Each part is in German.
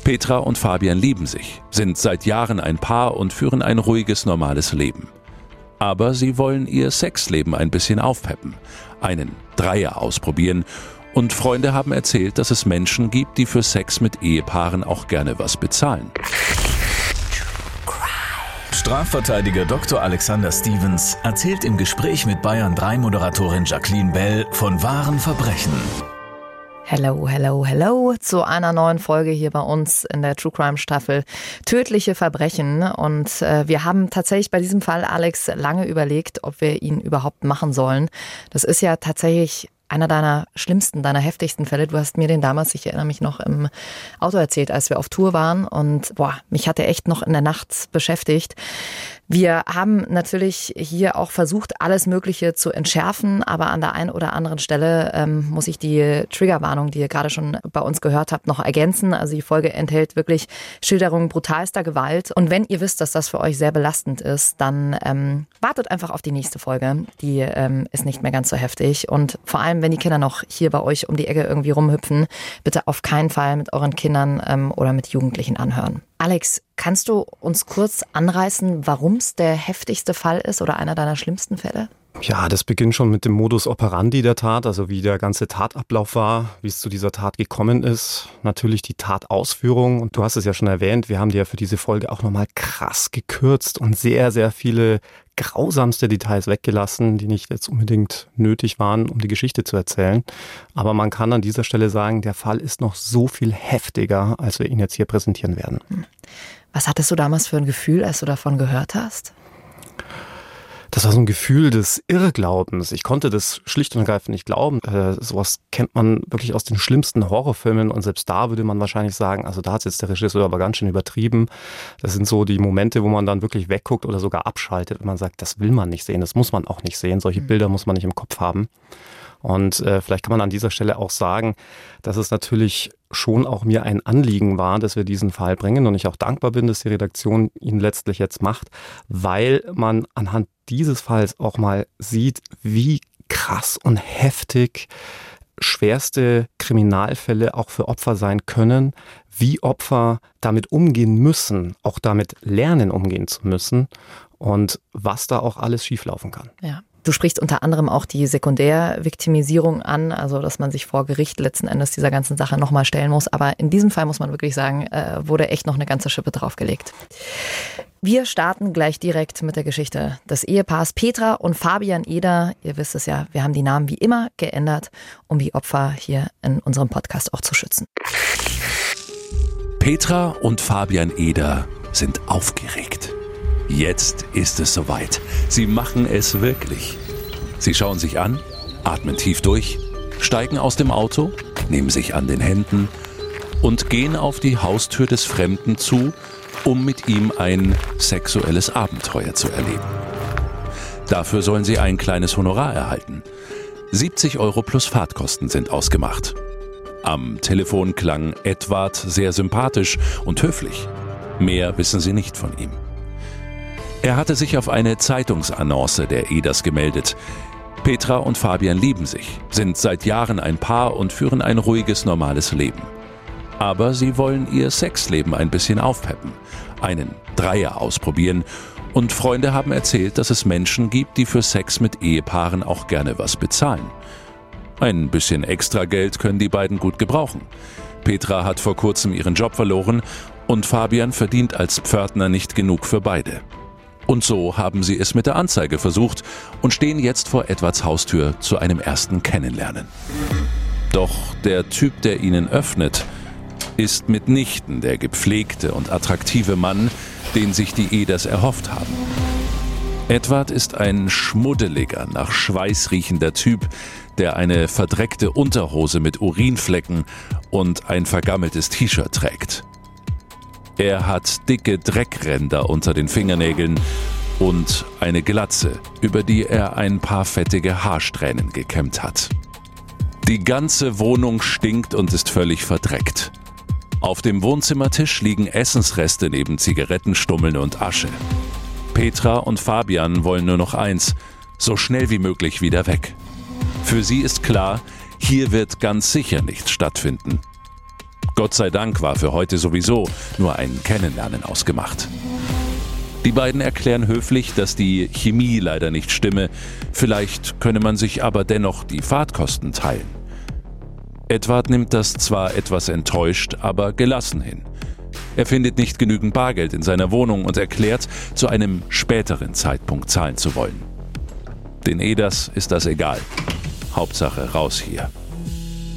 Petra und Fabian lieben sich, sind seit Jahren ein Paar und führen ein ruhiges, normales Leben. Aber sie wollen ihr Sexleben ein bisschen aufpeppen, einen Dreier ausprobieren und Freunde haben erzählt, dass es Menschen gibt, die für Sex mit Ehepaaren auch gerne was bezahlen. Strafverteidiger Dr. Alexander Stevens erzählt im Gespräch mit Bayern 3 Moderatorin Jacqueline Bell von wahren Verbrechen. Hello, hello, hello zu einer neuen Folge hier bei uns in der True Crime Staffel Tödliche Verbrechen. Und äh, wir haben tatsächlich bei diesem Fall, Alex, lange überlegt, ob wir ihn überhaupt machen sollen. Das ist ja tatsächlich einer deiner schlimmsten, deiner heftigsten Fälle. Du hast mir den damals, ich erinnere mich noch, im Auto erzählt, als wir auf Tour waren. Und boah, mich hat er echt noch in der Nacht beschäftigt. Wir haben natürlich hier auch versucht, alles Mögliche zu entschärfen, aber an der einen oder anderen Stelle ähm, muss ich die Triggerwarnung, die ihr gerade schon bei uns gehört habt, noch ergänzen. Also die Folge enthält wirklich Schilderungen brutalster Gewalt. Und wenn ihr wisst, dass das für euch sehr belastend ist, dann ähm, wartet einfach auf die nächste Folge. Die ähm, ist nicht mehr ganz so heftig. Und vor allem, wenn die Kinder noch hier bei euch um die Ecke irgendwie rumhüpfen, bitte auf keinen Fall mit euren Kindern ähm, oder mit Jugendlichen anhören. Alex, kannst du uns kurz anreißen, warum der heftigste Fall ist oder einer deiner schlimmsten Fälle? Ja, das beginnt schon mit dem Modus operandi der Tat, also wie der ganze Tatablauf war, wie es zu dieser Tat gekommen ist. Natürlich die Tatausführung. Und du hast es ja schon erwähnt, wir haben die ja für diese Folge auch nochmal krass gekürzt und sehr, sehr viele grausamste Details weggelassen, die nicht jetzt unbedingt nötig waren, um die Geschichte zu erzählen. Aber man kann an dieser Stelle sagen, der Fall ist noch so viel heftiger, als wir ihn jetzt hier präsentieren werden. Was hattest du damals für ein Gefühl, als du davon gehört hast? Das war so ein Gefühl des Irrglaubens. Ich konnte das schlicht und ergreifend nicht glauben. Äh, sowas kennt man wirklich aus den schlimmsten Horrorfilmen und selbst da würde man wahrscheinlich sagen, also da hat jetzt der Regisseur aber ganz schön übertrieben. Das sind so die Momente, wo man dann wirklich wegguckt oder sogar abschaltet, wenn man sagt, das will man nicht sehen, das muss man auch nicht sehen. Solche mhm. Bilder muss man nicht im Kopf haben. Und äh, vielleicht kann man an dieser Stelle auch sagen, dass es natürlich schon auch mir ein Anliegen war, dass wir diesen Fall bringen und ich auch dankbar bin, dass die Redaktion ihn letztlich jetzt macht, weil man anhand dieses Falls auch mal sieht, wie krass und heftig schwerste Kriminalfälle auch für Opfer sein können, wie Opfer damit umgehen müssen, auch damit lernen umgehen zu müssen und was da auch alles schieflaufen kann. Ja. Du sprichst unter anderem auch die Sekundärviktimisierung an, also dass man sich vor Gericht letzten Endes dieser ganzen Sache nochmal stellen muss. Aber in diesem Fall muss man wirklich sagen, äh, wurde echt noch eine ganze Schippe draufgelegt. Wir starten gleich direkt mit der Geschichte des Ehepaars Petra und Fabian Eder. Ihr wisst es ja, wir haben die Namen wie immer geändert, um die Opfer hier in unserem Podcast auch zu schützen. Petra und Fabian Eder sind aufgeregt. Jetzt ist es soweit. Sie machen es wirklich. Sie schauen sich an, atmen tief durch, steigen aus dem Auto, nehmen sich an den Händen und gehen auf die Haustür des Fremden zu, um mit ihm ein sexuelles Abenteuer zu erleben. Dafür sollen sie ein kleines Honorar erhalten. 70 Euro plus Fahrtkosten sind ausgemacht. Am Telefon klang Edward sehr sympathisch und höflich. Mehr wissen sie nicht von ihm. Er hatte sich auf eine Zeitungsannonce der EDAS gemeldet. Petra und Fabian lieben sich, sind seit Jahren ein Paar und führen ein ruhiges, normales Leben. Aber sie wollen ihr Sexleben ein bisschen aufpeppen, einen Dreier ausprobieren und Freunde haben erzählt, dass es Menschen gibt, die für Sex mit Ehepaaren auch gerne was bezahlen. Ein bisschen extra Geld können die beiden gut gebrauchen. Petra hat vor kurzem ihren Job verloren und Fabian verdient als Pförtner nicht genug für beide. Und so haben sie es mit der Anzeige versucht und stehen jetzt vor Edwards Haustür zu einem ersten Kennenlernen. Doch der Typ, der ihnen öffnet, ist mitnichten der gepflegte und attraktive Mann, den sich die Eders erhofft haben. Edward ist ein schmuddeliger, nach Schweiß riechender Typ, der eine verdreckte Unterhose mit Urinflecken und ein vergammeltes T-Shirt trägt. Er hat dicke Dreckränder unter den Fingernägeln und eine Glatze, über die er ein paar fettige Haarsträhnen gekämmt hat. Die ganze Wohnung stinkt und ist völlig verdreckt. Auf dem Wohnzimmertisch liegen Essensreste neben Zigarettenstummeln und Asche. Petra und Fabian wollen nur noch eins, so schnell wie möglich wieder weg. Für sie ist klar, hier wird ganz sicher nichts stattfinden. Gott sei Dank war für heute sowieso nur ein Kennenlernen ausgemacht. Die beiden erklären höflich, dass die Chemie leider nicht stimme, vielleicht könne man sich aber dennoch die Fahrtkosten teilen. Edward nimmt das zwar etwas enttäuscht, aber gelassen hin. Er findet nicht genügend Bargeld in seiner Wohnung und erklärt, zu einem späteren Zeitpunkt zahlen zu wollen. Den Eders ist das egal. Hauptsache raus hier.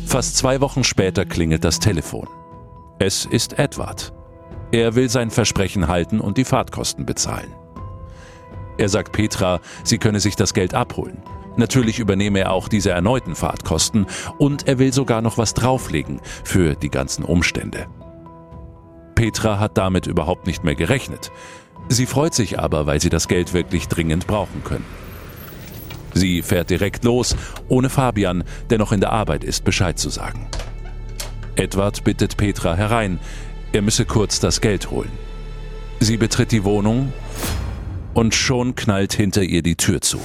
Fast zwei Wochen später klingelt das Telefon. Es ist Edward. Er will sein Versprechen halten und die Fahrtkosten bezahlen. Er sagt Petra, sie könne sich das Geld abholen. Natürlich übernehme er auch diese erneuten Fahrtkosten und er will sogar noch was drauflegen für die ganzen Umstände. Petra hat damit überhaupt nicht mehr gerechnet. Sie freut sich aber, weil sie das Geld wirklich dringend brauchen können. Sie fährt direkt los, ohne Fabian, der noch in der Arbeit ist, Bescheid zu sagen. Edward bittet Petra herein, er müsse kurz das Geld holen. Sie betritt die Wohnung und schon knallt hinter ihr die Tür zu.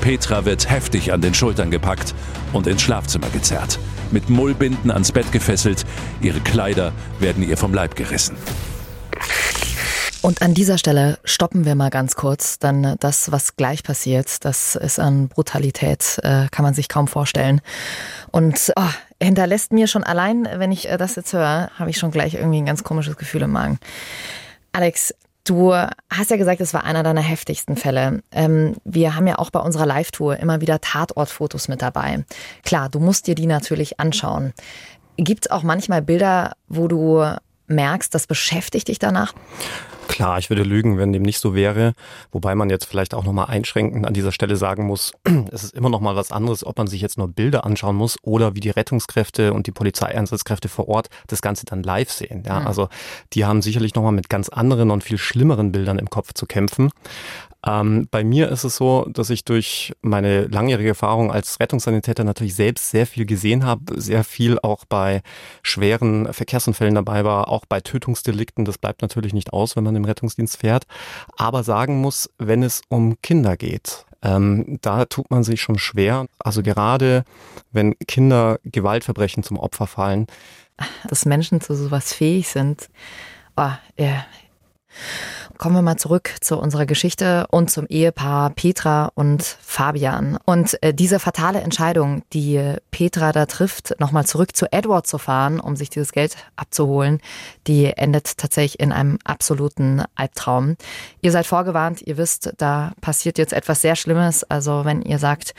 Petra wird heftig an den Schultern gepackt und ins Schlafzimmer gezerrt. Mit Mullbinden ans Bett gefesselt, ihre Kleider werden ihr vom Leib gerissen. Und an dieser Stelle stoppen wir mal ganz kurz, dann das, was gleich passiert, das ist an Brutalität, äh, kann man sich kaum vorstellen. Und oh, hinterlässt mir schon allein, wenn ich äh, das jetzt höre, habe ich schon gleich irgendwie ein ganz komisches Gefühl im Magen. Alex, Du hast ja gesagt, es war einer deiner heftigsten Fälle. Ähm, wir haben ja auch bei unserer Live-Tour immer wieder Tatortfotos mit dabei. Klar, du musst dir die natürlich anschauen. Gibt es auch manchmal Bilder, wo du merkst, das beschäftigt dich danach? Klar, ich würde lügen, wenn dem nicht so wäre. Wobei man jetzt vielleicht auch nochmal einschränkend an dieser Stelle sagen muss, es ist immer noch mal was anderes, ob man sich jetzt nur Bilder anschauen muss oder wie die Rettungskräfte und die Polizeieinsatzkräfte vor Ort das Ganze dann live sehen. Ja, mhm. also die haben sicherlich nochmal mit ganz anderen und viel schlimmeren Bildern im Kopf zu kämpfen. Ähm, bei mir ist es so, dass ich durch meine langjährige Erfahrung als Rettungssanitäter natürlich selbst sehr viel gesehen habe, sehr viel auch bei schweren Verkehrsunfällen dabei war, auch bei Tötungsdelikten. Das bleibt natürlich nicht aus, wenn man im Rettungsdienst fährt. Aber sagen muss, wenn es um Kinder geht, ähm, da tut man sich schon schwer. Also gerade wenn Kinder Gewaltverbrechen zum Opfer fallen. Dass Menschen zu sowas fähig sind. Oh, ja. Kommen wir mal zurück zu unserer Geschichte und zum Ehepaar Petra und Fabian. Und äh, diese fatale Entscheidung, die Petra da trifft, nochmal zurück zu Edward zu fahren, um sich dieses Geld abzuholen, die endet tatsächlich in einem absoluten Albtraum. Ihr seid vorgewarnt, ihr wisst, da passiert jetzt etwas sehr Schlimmes. Also wenn ihr sagt,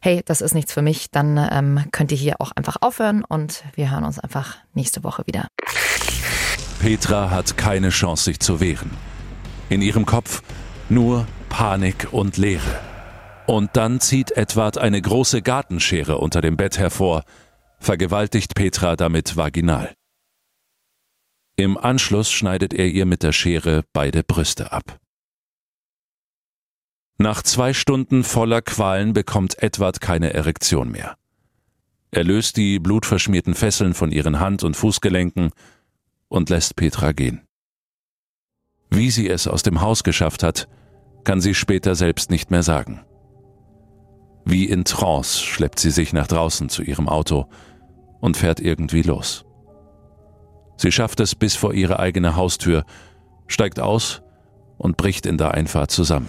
hey, das ist nichts für mich, dann ähm, könnt ihr hier auch einfach aufhören und wir hören uns einfach nächste Woche wieder. Petra hat keine Chance, sich zu wehren. In ihrem Kopf nur Panik und Leere. Und dann zieht Edward eine große Gartenschere unter dem Bett hervor, vergewaltigt Petra damit vaginal. Im Anschluss schneidet er ihr mit der Schere beide Brüste ab. Nach zwei Stunden voller Qualen bekommt Edward keine Erektion mehr. Er löst die blutverschmierten Fesseln von ihren Hand- und Fußgelenken und lässt Petra gehen. Wie sie es aus dem Haus geschafft hat, kann sie später selbst nicht mehr sagen. Wie in Trance schleppt sie sich nach draußen zu ihrem Auto und fährt irgendwie los. Sie schafft es bis vor ihre eigene Haustür, steigt aus und bricht in der Einfahrt zusammen.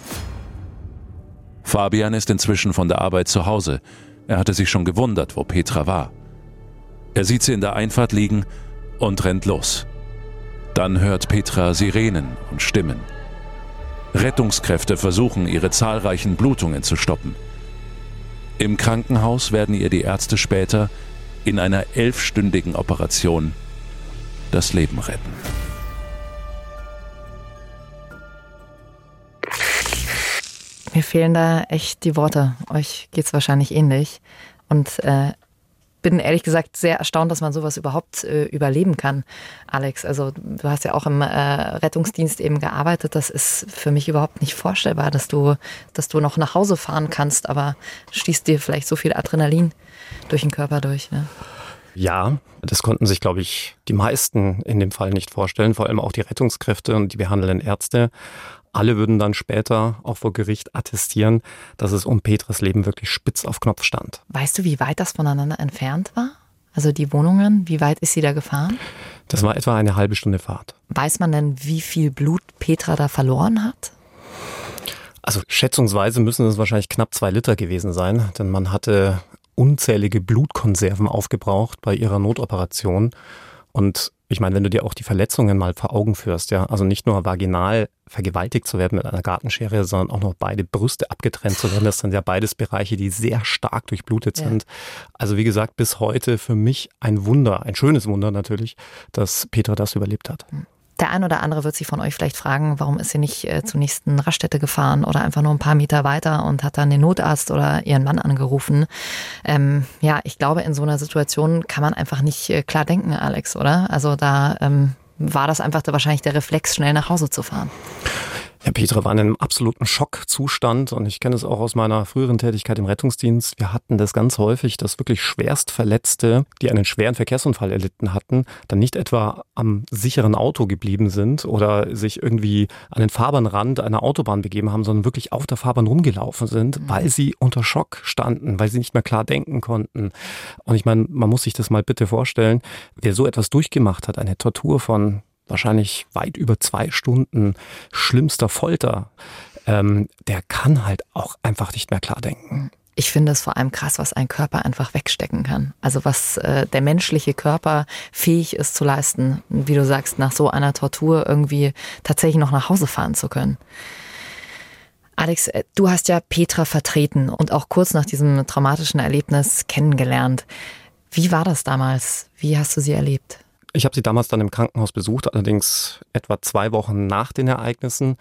Fabian ist inzwischen von der Arbeit zu Hause. Er hatte sich schon gewundert, wo Petra war. Er sieht sie in der Einfahrt liegen und rennt los. Dann hört Petra Sirenen und Stimmen. Rettungskräfte versuchen, ihre zahlreichen Blutungen zu stoppen. Im Krankenhaus werden ihr die Ärzte später in einer elfstündigen Operation das Leben retten. Mir fehlen da echt die Worte. Euch geht es wahrscheinlich ähnlich. Und äh, bin ehrlich gesagt sehr erstaunt, dass man sowas überhaupt äh, überleben kann, Alex. Also du hast ja auch im äh, Rettungsdienst eben gearbeitet. Das ist für mich überhaupt nicht vorstellbar, dass du, dass du noch nach Hause fahren kannst, aber stießt dir vielleicht so viel Adrenalin durch den Körper durch. Ne? Ja, das konnten sich, glaube ich, die meisten in dem Fall nicht vorstellen, vor allem auch die Rettungskräfte und die behandelnden Ärzte. Alle würden dann später auch vor Gericht attestieren, dass es um Petras Leben wirklich spitz auf Knopf stand. Weißt du, wie weit das voneinander entfernt war? Also die Wohnungen, wie weit ist sie da gefahren? Das war etwa eine halbe Stunde Fahrt. Weiß man denn, wie viel Blut Petra da verloren hat? Also schätzungsweise müssen es wahrscheinlich knapp zwei Liter gewesen sein, denn man hatte unzählige Blutkonserven aufgebraucht bei ihrer Notoperation. Und ich meine, wenn du dir auch die Verletzungen mal vor Augen führst, ja, also nicht nur vaginal vergewaltigt zu werden mit einer Gartenschere, sondern auch noch beide Brüste abgetrennt zu werden, das sind ja beides Bereiche, die sehr stark durchblutet ja. sind. Also wie gesagt, bis heute für mich ein Wunder, ein schönes Wunder natürlich, dass Petra das überlebt hat. Der ein oder andere wird sich von euch vielleicht fragen, warum ist sie nicht äh, zur nächsten Raststätte gefahren oder einfach nur ein paar Meter weiter und hat dann den Notarzt oder ihren Mann angerufen. Ähm, ja, ich glaube, in so einer Situation kann man einfach nicht äh, klar denken, Alex, oder? Also da ähm, war das einfach wahrscheinlich der Reflex, schnell nach Hause zu fahren. Ja, Petra war in einem absoluten Schockzustand und ich kenne es auch aus meiner früheren Tätigkeit im Rettungsdienst. Wir hatten das ganz häufig, dass wirklich Schwerstverletzte, die einen schweren Verkehrsunfall erlitten hatten, dann nicht etwa am sicheren Auto geblieben sind oder sich irgendwie an den Fahrbahnrand einer Autobahn begeben haben, sondern wirklich auf der Fahrbahn rumgelaufen sind, mhm. weil sie unter Schock standen, weil sie nicht mehr klar denken konnten. Und ich meine, man muss sich das mal bitte vorstellen, wer so etwas durchgemacht hat, eine Tortur von wahrscheinlich weit über zwei Stunden schlimmster Folter, ähm, der kann halt auch einfach nicht mehr klar denken. Ich finde es vor allem krass, was ein Körper einfach wegstecken kann. Also was äh, der menschliche Körper fähig ist zu leisten, wie du sagst, nach so einer Tortur irgendwie tatsächlich noch nach Hause fahren zu können. Alex, äh, du hast ja Petra vertreten und auch kurz nach diesem traumatischen Erlebnis kennengelernt. Wie war das damals? Wie hast du sie erlebt? Ich habe sie damals dann im Krankenhaus besucht, allerdings etwa zwei Wochen nach den Ereignissen.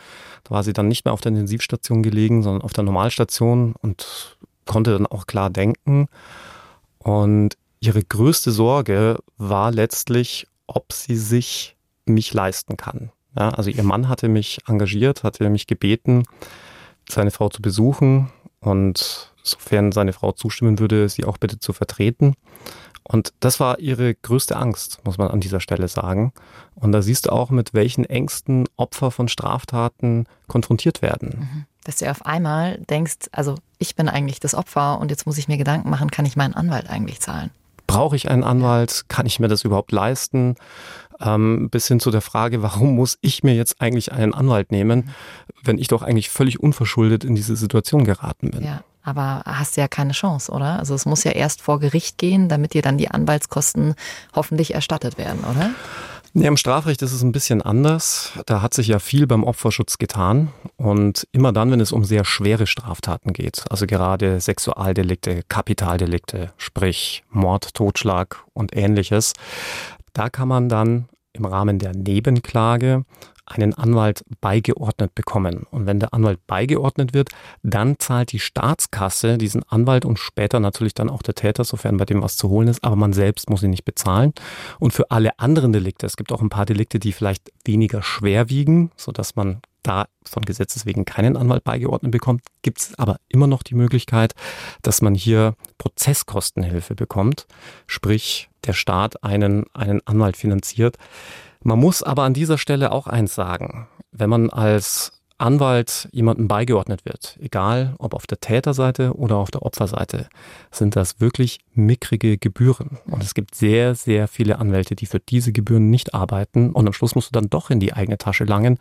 Da war sie dann nicht mehr auf der Intensivstation gelegen, sondern auf der Normalstation und konnte dann auch klar denken. Und ihre größte Sorge war letztlich, ob sie sich mich leisten kann. Ja, also ihr Mann hatte mich engagiert, hatte mich gebeten, seine Frau zu besuchen und sofern seine Frau zustimmen würde, sie auch bitte zu vertreten. Und das war ihre größte Angst, muss man an dieser Stelle sagen. Und da siehst du auch, mit welchen Ängsten Opfer von Straftaten konfrontiert werden. Mhm. Dass du auf einmal denkst, also ich bin eigentlich das Opfer und jetzt muss ich mir Gedanken machen, kann ich meinen Anwalt eigentlich zahlen? Brauche ich einen Anwalt? Kann ich mir das überhaupt leisten? Ähm, bis hin zu der Frage, warum muss ich mir jetzt eigentlich einen Anwalt nehmen, mhm. wenn ich doch eigentlich völlig unverschuldet in diese Situation geraten bin? Ja. Aber hast ja keine Chance, oder? Also es muss ja erst vor Gericht gehen, damit dir dann die Anwaltskosten hoffentlich erstattet werden, oder? Ja, Im Strafrecht ist es ein bisschen anders. Da hat sich ja viel beim Opferschutz getan. Und immer dann, wenn es um sehr schwere Straftaten geht, also gerade Sexualdelikte, Kapitaldelikte, sprich Mord, Totschlag und ähnliches, da kann man dann im Rahmen der Nebenklage einen Anwalt beigeordnet bekommen. Und wenn der Anwalt beigeordnet wird, dann zahlt die Staatskasse diesen Anwalt und später natürlich dann auch der Täter, sofern bei dem was zu holen ist, aber man selbst muss ihn nicht bezahlen. Und für alle anderen Delikte, es gibt auch ein paar Delikte, die vielleicht weniger schwer wiegen, sodass man da von Gesetzes wegen keinen Anwalt beigeordnet bekommt, gibt es aber immer noch die Möglichkeit, dass man hier Prozesskostenhilfe bekommt, sprich der Staat einen, einen Anwalt finanziert. Man muss aber an dieser Stelle auch eins sagen. Wenn man als Anwalt jemandem beigeordnet wird, egal ob auf der Täterseite oder auf der Opferseite, sind das wirklich mickrige Gebühren. Und es gibt sehr, sehr viele Anwälte, die für diese Gebühren nicht arbeiten. Und am Schluss musst du dann doch in die eigene Tasche langen,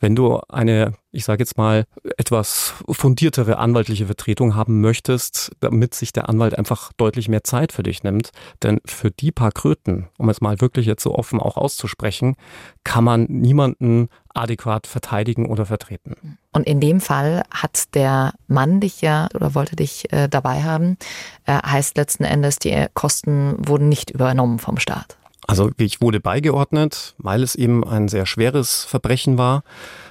wenn du eine, ich sage jetzt mal, etwas fundiertere anwaltliche Vertretung haben möchtest, damit sich der Anwalt einfach deutlich mehr Zeit für dich nimmt. Denn für die paar Kröten, um es mal wirklich jetzt so offen auch auszusprechen, kann man niemanden adäquat verteidigen oder vertreten. Und in dem Fall hat der Mann dich ja oder wollte dich äh, dabei haben, äh, heißt letzten Endes, die Kosten wurden nicht übernommen vom Staat. Also ich wurde beigeordnet, weil es eben ein sehr schweres Verbrechen war.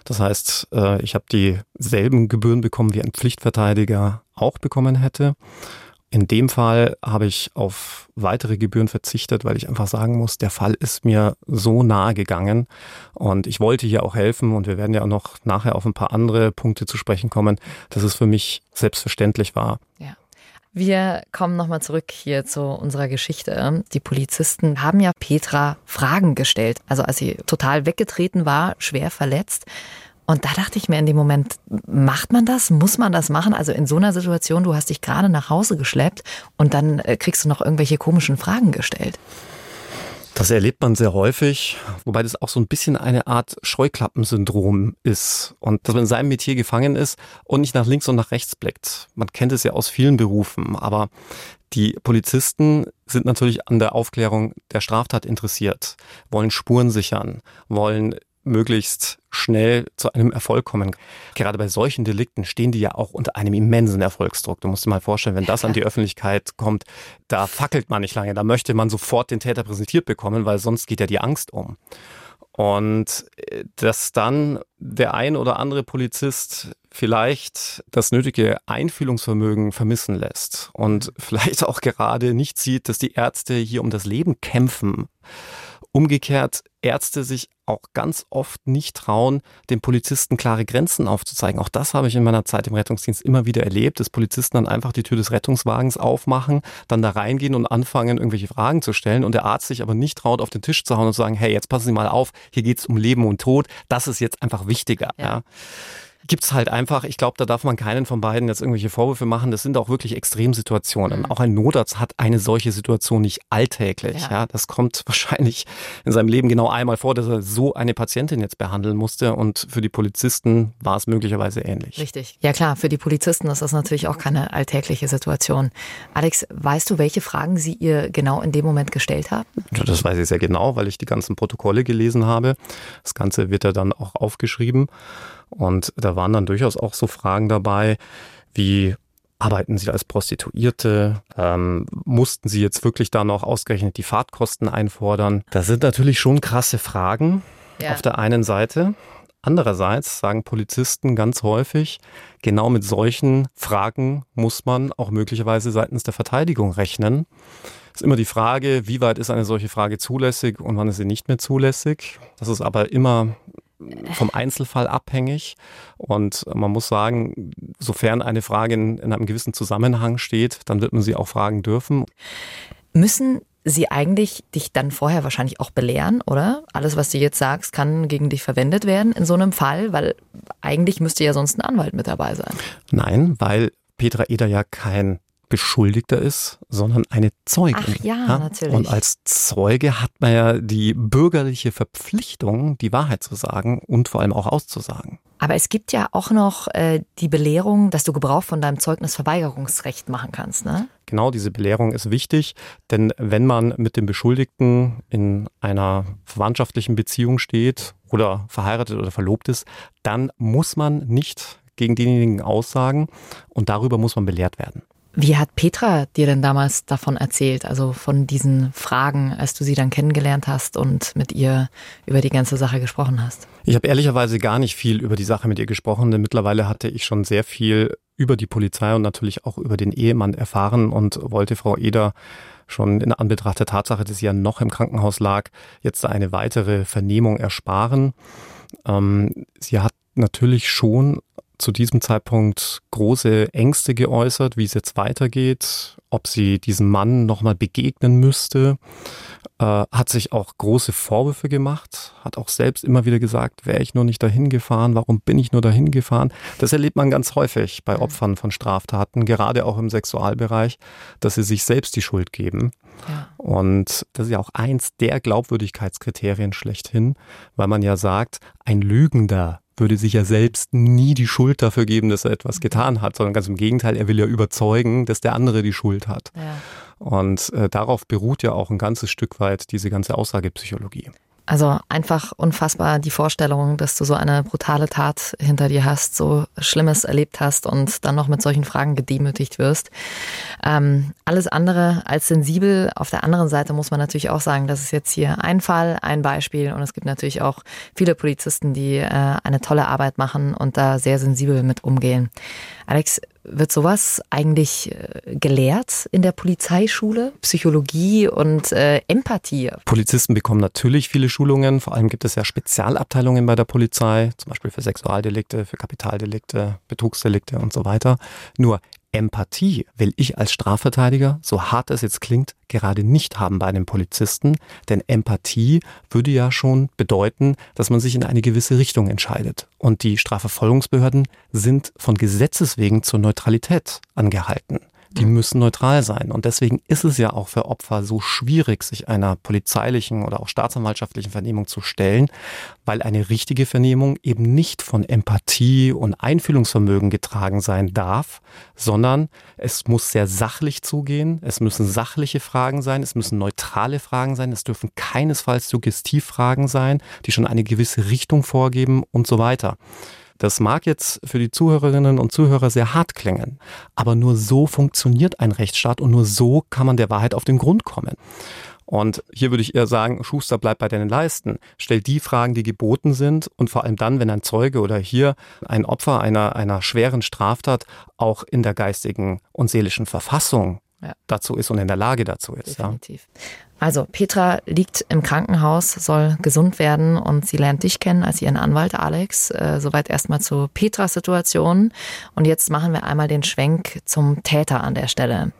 Das heißt, äh, ich habe dieselben Gebühren bekommen, wie ein Pflichtverteidiger auch bekommen hätte. In dem Fall habe ich auf weitere Gebühren verzichtet, weil ich einfach sagen muss, der Fall ist mir so nahe gegangen und ich wollte hier auch helfen und wir werden ja auch noch nachher auf ein paar andere Punkte zu sprechen kommen, dass es für mich selbstverständlich war. Ja. Wir kommen nochmal zurück hier zu unserer Geschichte. Die Polizisten haben ja Petra Fragen gestellt. Also als sie total weggetreten war, schwer verletzt. Und da dachte ich mir in dem Moment, macht man das? Muss man das machen? Also in so einer Situation, du hast dich gerade nach Hause geschleppt und dann äh, kriegst du noch irgendwelche komischen Fragen gestellt. Das erlebt man sehr häufig, wobei das auch so ein bisschen eine Art Scheuklappensyndrom ist und dass man in seinem Metier gefangen ist und nicht nach links und nach rechts blickt. Man kennt es ja aus vielen Berufen, aber die Polizisten sind natürlich an der Aufklärung der Straftat interessiert, wollen Spuren sichern, wollen möglichst schnell zu einem Erfolg kommen. Gerade bei solchen Delikten stehen die ja auch unter einem immensen Erfolgsdruck. Du musst dir mal vorstellen, wenn das an die Öffentlichkeit kommt, da fackelt man nicht lange. Da möchte man sofort den Täter präsentiert bekommen, weil sonst geht ja die Angst um. Und äh, dass dann der ein oder andere Polizist vielleicht das nötige Einfühlungsvermögen vermissen lässt und vielleicht auch gerade nicht sieht, dass die Ärzte hier um das Leben kämpfen umgekehrt Ärzte sich auch ganz oft nicht trauen, den Polizisten klare Grenzen aufzuzeigen. Auch das habe ich in meiner Zeit im Rettungsdienst immer wieder erlebt, dass Polizisten dann einfach die Tür des Rettungswagens aufmachen, dann da reingehen und anfangen, irgendwelche Fragen zu stellen und der Arzt sich aber nicht traut, auf den Tisch zu hauen und zu sagen, hey, jetzt passen Sie mal auf, hier geht es um Leben und Tod, das ist jetzt einfach wichtiger. Ja. ja gibt's halt einfach, ich glaube, da darf man keinen von beiden jetzt irgendwelche Vorwürfe machen. Das sind auch wirklich Extremsituationen. Mhm. Auch ein Notarzt hat eine solche Situation nicht alltäglich. Ja. ja. das kommt wahrscheinlich in seinem Leben genau einmal vor, dass er so eine Patientin jetzt behandeln musste. Und für die Polizisten war es möglicherweise ähnlich. Richtig. Ja klar, für die Polizisten ist das natürlich auch keine alltägliche Situation. Alex, weißt du, welche Fragen Sie ihr genau in dem Moment gestellt haben? Ja, das weiß ich sehr genau, weil ich die ganzen Protokolle gelesen habe. Das Ganze wird ja dann auch aufgeschrieben. Und da waren dann durchaus auch so Fragen dabei, wie arbeiten Sie als Prostituierte? Ähm, mussten Sie jetzt wirklich da noch ausgerechnet die Fahrtkosten einfordern? Das sind natürlich schon krasse Fragen ja. auf der einen Seite. Andererseits sagen Polizisten ganz häufig, genau mit solchen Fragen muss man auch möglicherweise seitens der Verteidigung rechnen. Es ist immer die Frage, wie weit ist eine solche Frage zulässig und wann ist sie nicht mehr zulässig. Das ist aber immer vom Einzelfall abhängig. Und man muss sagen, sofern eine Frage in, in einem gewissen Zusammenhang steht, dann wird man sie auch fragen dürfen. Müssen sie eigentlich dich dann vorher wahrscheinlich auch belehren, oder? Alles, was du jetzt sagst, kann gegen dich verwendet werden in so einem Fall, weil eigentlich müsste ja sonst ein Anwalt mit dabei sein. Nein, weil Petra Eder ja kein Beschuldigter ist, sondern eine Zeugin. Ach ja, ja, natürlich. Und als Zeuge hat man ja die bürgerliche Verpflichtung, die Wahrheit zu sagen und vor allem auch auszusagen. Aber es gibt ja auch noch äh, die Belehrung, dass du Gebrauch von deinem Zeugnisverweigerungsrecht machen kannst, ne? Genau, diese Belehrung ist wichtig, denn wenn man mit dem Beschuldigten in einer verwandtschaftlichen Beziehung steht oder verheiratet oder verlobt ist, dann muss man nicht gegen denjenigen aussagen und darüber muss man belehrt werden. Wie hat Petra dir denn damals davon erzählt, also von diesen Fragen, als du sie dann kennengelernt hast und mit ihr über die ganze Sache gesprochen hast? Ich habe ehrlicherweise gar nicht viel über die Sache mit ihr gesprochen, denn mittlerweile hatte ich schon sehr viel über die Polizei und natürlich auch über den Ehemann erfahren und wollte Frau Eder schon in Anbetracht der Tatsache, dass sie ja noch im Krankenhaus lag, jetzt eine weitere Vernehmung ersparen. Ähm, sie hat natürlich schon zu diesem Zeitpunkt große Ängste geäußert, wie es jetzt weitergeht, ob sie diesem Mann nochmal begegnen müsste, äh, hat sich auch große Vorwürfe gemacht, hat auch selbst immer wieder gesagt, wäre ich nur nicht dahin gefahren, warum bin ich nur dahin gefahren? Das erlebt man ganz häufig bei Opfern von Straftaten, gerade auch im Sexualbereich, dass sie sich selbst die Schuld geben. Ja. Und das ist ja auch eins der Glaubwürdigkeitskriterien schlechthin, weil man ja sagt, ein Lügender würde sich ja selbst nie die Schuld dafür geben, dass er etwas mhm. getan hat, sondern ganz im Gegenteil, er will ja überzeugen, dass der andere die Schuld hat. Ja. Und äh, darauf beruht ja auch ein ganzes Stück weit diese ganze Aussagepsychologie. Also einfach unfassbar die Vorstellung, dass du so eine brutale Tat hinter dir hast, so Schlimmes erlebt hast und dann noch mit solchen Fragen gedemütigt wirst. Ähm, alles andere als sensibel. Auf der anderen Seite muss man natürlich auch sagen, das ist jetzt hier ein Fall, ein Beispiel und es gibt natürlich auch viele Polizisten, die äh, eine tolle Arbeit machen und da sehr sensibel mit umgehen. Alex, wird sowas eigentlich äh, gelehrt in der Polizeischule? Psychologie und äh, Empathie? Polizisten bekommen natürlich viele Schulungen. Vor allem gibt es ja Spezialabteilungen bei der Polizei, zum Beispiel für Sexualdelikte, für Kapitaldelikte, Betrugsdelikte und so weiter. Nur Empathie will ich als Strafverteidiger, so hart es jetzt klingt, gerade nicht haben bei einem Polizisten, denn Empathie würde ja schon bedeuten, dass man sich in eine gewisse Richtung entscheidet. Und die Strafverfolgungsbehörden sind von Gesetzes wegen zur Neutralität angehalten die müssen neutral sein. Und deswegen ist es ja auch für Opfer so schwierig, sich einer polizeilichen oder auch staatsanwaltschaftlichen Vernehmung zu stellen, weil eine richtige Vernehmung eben nicht von Empathie und Einfühlungsvermögen getragen sein darf, sondern es muss sehr sachlich zugehen, es müssen sachliche Fragen sein, es müssen neutrale Fragen sein, es dürfen keinesfalls Suggestivfragen sein, die schon eine gewisse Richtung vorgeben und so weiter. Das mag jetzt für die Zuhörerinnen und Zuhörer sehr hart klingen, aber nur so funktioniert ein Rechtsstaat und nur so kann man der Wahrheit auf den Grund kommen. Und hier würde ich eher sagen, Schuster bleibt bei deinen Leisten. Stell die Fragen, die geboten sind und vor allem dann, wenn ein Zeuge oder hier ein Opfer einer, einer schweren Straftat auch in der geistigen und seelischen Verfassung ja. dazu ist und in der Lage dazu ist. Definitiv. Ja. Also Petra liegt im Krankenhaus, soll gesund werden und sie lernt dich kennen als ihren Anwalt Alex. Äh, soweit erstmal zu Petras Situation. Und jetzt machen wir einmal den Schwenk zum Täter an der Stelle.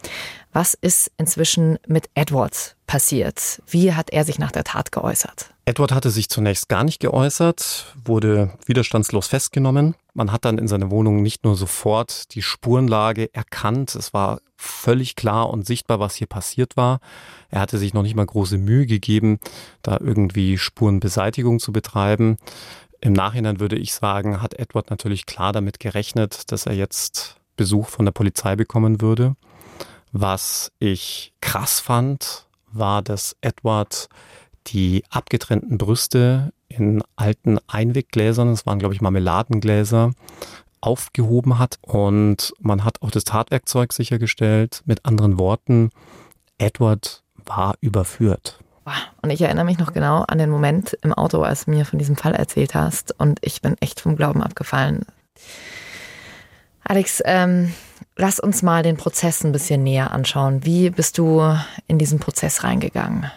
Was ist inzwischen mit Edward passiert? Wie hat er sich nach der Tat geäußert? Edward hatte sich zunächst gar nicht geäußert, wurde widerstandslos festgenommen. Man hat dann in seiner Wohnung nicht nur sofort die Spurenlage erkannt, es war völlig klar und sichtbar, was hier passiert war. Er hatte sich noch nicht mal große Mühe gegeben, da irgendwie Spurenbeseitigung zu betreiben. Im Nachhinein würde ich sagen, hat Edward natürlich klar damit gerechnet, dass er jetzt Besuch von der Polizei bekommen würde. Was ich krass fand, war, dass Edward die abgetrennten Brüste in alten Einweggläsern, das waren glaube ich Marmeladengläser, aufgehoben hat und man hat auch das Tatwerkzeug sichergestellt. Mit anderen Worten, Edward war überführt. Und ich erinnere mich noch genau an den Moment im Auto, als du mir von diesem Fall erzählt hast und ich bin echt vom Glauben abgefallen. Alex, ähm, lass uns mal den Prozess ein bisschen näher anschauen. Wie bist du in diesen Prozess reingegangen?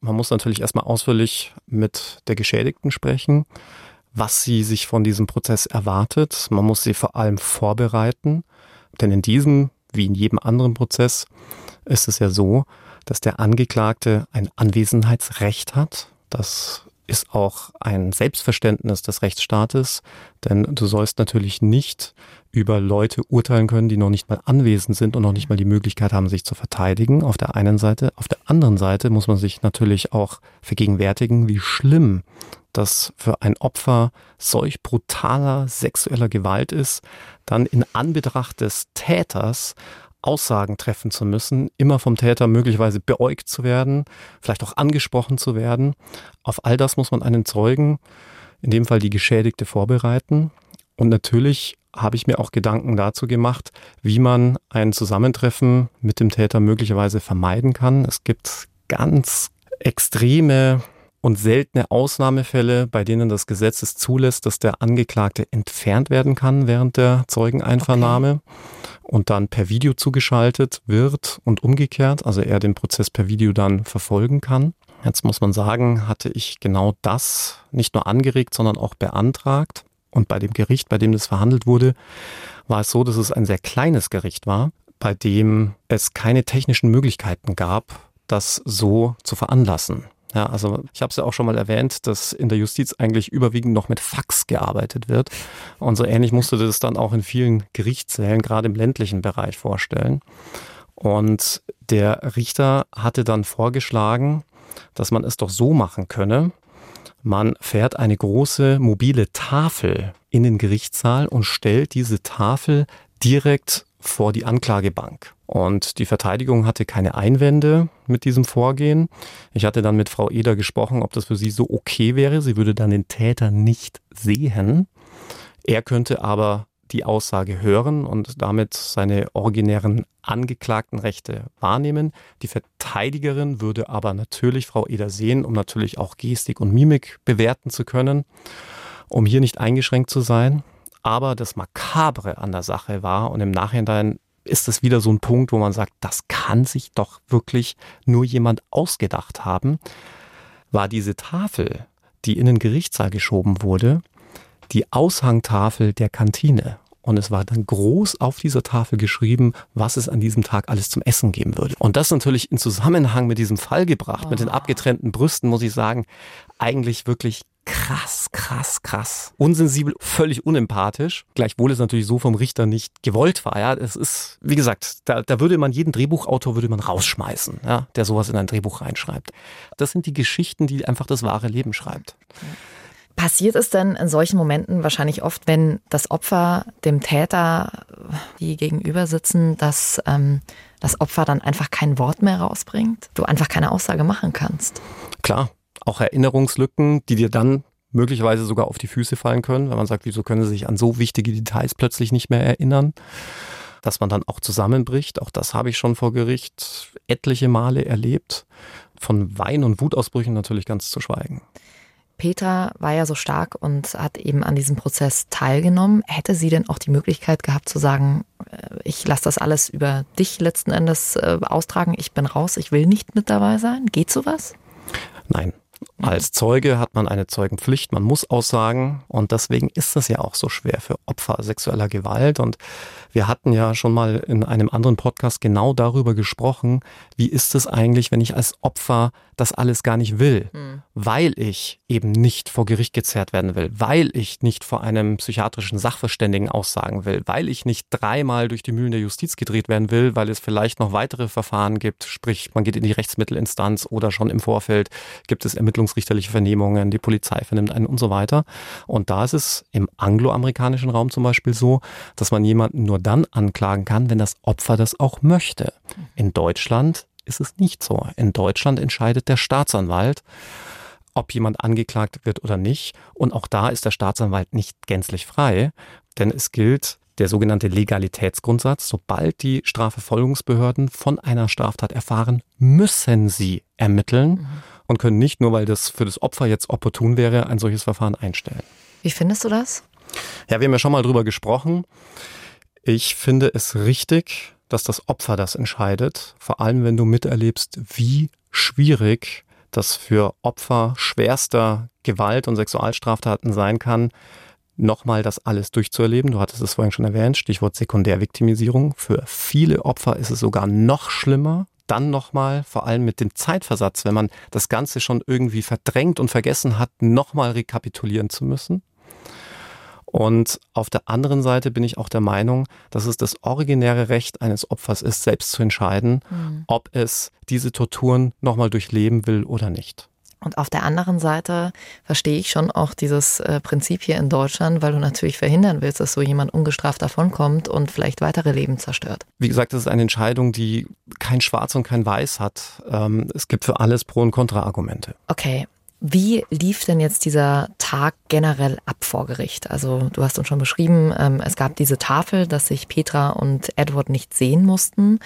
Man muss natürlich erstmal ausführlich mit der Geschädigten sprechen, was sie sich von diesem Prozess erwartet. Man muss sie vor allem vorbereiten, denn in diesem, wie in jedem anderen Prozess, ist es ja so, dass der Angeklagte ein Anwesenheitsrecht hat. Das ist auch ein Selbstverständnis des Rechtsstaates, denn du sollst natürlich nicht über Leute urteilen können, die noch nicht mal anwesend sind und noch nicht mal die Möglichkeit haben, sich zu verteidigen. Auf der einen Seite. Auf der anderen Seite muss man sich natürlich auch vergegenwärtigen, wie schlimm das für ein Opfer solch brutaler sexueller Gewalt ist, dann in Anbetracht des Täters Aussagen treffen zu müssen, immer vom Täter möglicherweise beäugt zu werden, vielleicht auch angesprochen zu werden. Auf all das muss man einen Zeugen, in dem Fall die Geschädigte, vorbereiten. Und natürlich habe ich mir auch Gedanken dazu gemacht, wie man ein Zusammentreffen mit dem Täter möglicherweise vermeiden kann. Es gibt ganz extreme und seltene Ausnahmefälle, bei denen das Gesetz es zulässt, dass der Angeklagte entfernt werden kann während der Zeugeneinvernahme okay. Und dann per Video zugeschaltet wird und umgekehrt, also er den Prozess per Video dann verfolgen kann. Jetzt muss man sagen, hatte ich genau das nicht nur angeregt, sondern auch beantragt. Und bei dem Gericht, bei dem das verhandelt wurde, war es so, dass es ein sehr kleines Gericht war, bei dem es keine technischen Möglichkeiten gab, das so zu veranlassen. Ja, also ich habe es ja auch schon mal erwähnt, dass in der Justiz eigentlich überwiegend noch mit Fax gearbeitet wird. Und so ähnlich musste das dann auch in vielen Gerichtssälen, gerade im ländlichen Bereich, vorstellen. Und der Richter hatte dann vorgeschlagen, dass man es doch so machen könne, man fährt eine große mobile Tafel in den Gerichtssaal und stellt diese Tafel direkt vor die Anklagebank. Und die Verteidigung hatte keine Einwände mit diesem Vorgehen. Ich hatte dann mit Frau Eder gesprochen, ob das für sie so okay wäre. Sie würde dann den Täter nicht sehen. Er könnte aber die Aussage hören und damit seine originären angeklagten Rechte wahrnehmen. Die Verteidigerin würde aber natürlich Frau Eder sehen, um natürlich auch Gestik und Mimik bewerten zu können, um hier nicht eingeschränkt zu sein. Aber das Makabre an der Sache war und im Nachhinein ist es wieder so ein Punkt, wo man sagt, das kann sich doch wirklich nur jemand ausgedacht haben, war diese Tafel, die in den Gerichtssaal geschoben wurde, die Aushangtafel der Kantine. Und es war dann groß auf dieser Tafel geschrieben, was es an diesem Tag alles zum Essen geben würde. Und das natürlich in Zusammenhang mit diesem Fall gebracht, oh. mit den ah. abgetrennten Brüsten, muss ich sagen, eigentlich wirklich krass, krass, krass. Unsensibel, völlig unempathisch. Gleichwohl es natürlich so vom Richter nicht gewollt war. Ja, es ist, wie gesagt, da, da würde man jeden Drehbuchautor würde man rausschmeißen, ja, der sowas in ein Drehbuch reinschreibt. Das sind die Geschichten, die einfach das wahre Leben schreibt. Passiert es denn in solchen Momenten wahrscheinlich oft, wenn das Opfer dem Täter, die gegenüber sitzen, dass ähm, das Opfer dann einfach kein Wort mehr rausbringt? Du einfach keine Aussage machen kannst? Klar, auch Erinnerungslücken, die dir dann möglicherweise sogar auf die Füße fallen können, wenn man sagt, wieso können sie sich an so wichtige Details plötzlich nicht mehr erinnern? Dass man dann auch zusammenbricht, auch das habe ich schon vor Gericht etliche Male erlebt. Von Wein- und Wutausbrüchen natürlich ganz zu schweigen. Petra war ja so stark und hat eben an diesem Prozess teilgenommen. Hätte sie denn auch die Möglichkeit gehabt zu sagen, äh, ich lasse das alles über dich letzten Endes äh, austragen, ich bin raus, ich will nicht mit dabei sein? Geht sowas? Nein. Als Zeuge hat man eine Zeugenpflicht, man muss aussagen. Und deswegen ist es ja auch so schwer für Opfer sexueller Gewalt. Und wir hatten ja schon mal in einem anderen Podcast genau darüber gesprochen, wie ist es eigentlich, wenn ich als Opfer das alles gar nicht will, mhm. weil ich eben nicht vor Gericht gezerrt werden will, weil ich nicht vor einem psychiatrischen Sachverständigen aussagen will, weil ich nicht dreimal durch die Mühlen der Justiz gedreht werden will, weil es vielleicht noch weitere Verfahren gibt, sprich man geht in die Rechtsmittelinstanz oder schon im Vorfeld gibt es ermittlungsrichterliche Vernehmungen, die Polizei vernimmt einen und so weiter. Und da ist es im angloamerikanischen Raum zum Beispiel so, dass man jemanden nur dann anklagen kann, wenn das Opfer das auch möchte. In Deutschland ist es nicht so. In Deutschland entscheidet der Staatsanwalt, ob jemand angeklagt wird oder nicht. Und auch da ist der Staatsanwalt nicht gänzlich frei, denn es gilt der sogenannte Legalitätsgrundsatz. Sobald die Strafverfolgungsbehörden von einer Straftat erfahren, müssen sie ermitteln mhm. Und können nicht nur, weil das für das Opfer jetzt opportun wäre, ein solches Verfahren einstellen. Wie findest du das? Ja, wir haben ja schon mal drüber gesprochen. Ich finde es richtig, dass das Opfer das entscheidet, vor allem wenn du miterlebst, wie schwierig das für Opfer schwerster Gewalt und Sexualstraftaten sein kann, nochmal das alles durchzuerleben. Du hattest es vorhin schon erwähnt, Stichwort Sekundärviktimisierung. Für viele Opfer ist es sogar noch schlimmer. Dann nochmal, vor allem mit dem Zeitversatz, wenn man das Ganze schon irgendwie verdrängt und vergessen hat, nochmal rekapitulieren zu müssen. Und auf der anderen Seite bin ich auch der Meinung, dass es das originäre Recht eines Opfers ist, selbst zu entscheiden, mhm. ob es diese Torturen nochmal durchleben will oder nicht. Und auf der anderen Seite verstehe ich schon auch dieses äh, Prinzip hier in Deutschland, weil du natürlich verhindern willst, dass so jemand ungestraft davonkommt und vielleicht weitere Leben zerstört. Wie gesagt, das ist eine Entscheidung, die kein Schwarz und kein Weiß hat. Ähm, es gibt für alles Pro- und Kontra-Argumente. Okay. Wie lief denn jetzt dieser Tag generell ab vor Gericht? Also du hast uns schon beschrieben, ähm, es gab diese Tafel, dass sich Petra und Edward nicht sehen mussten.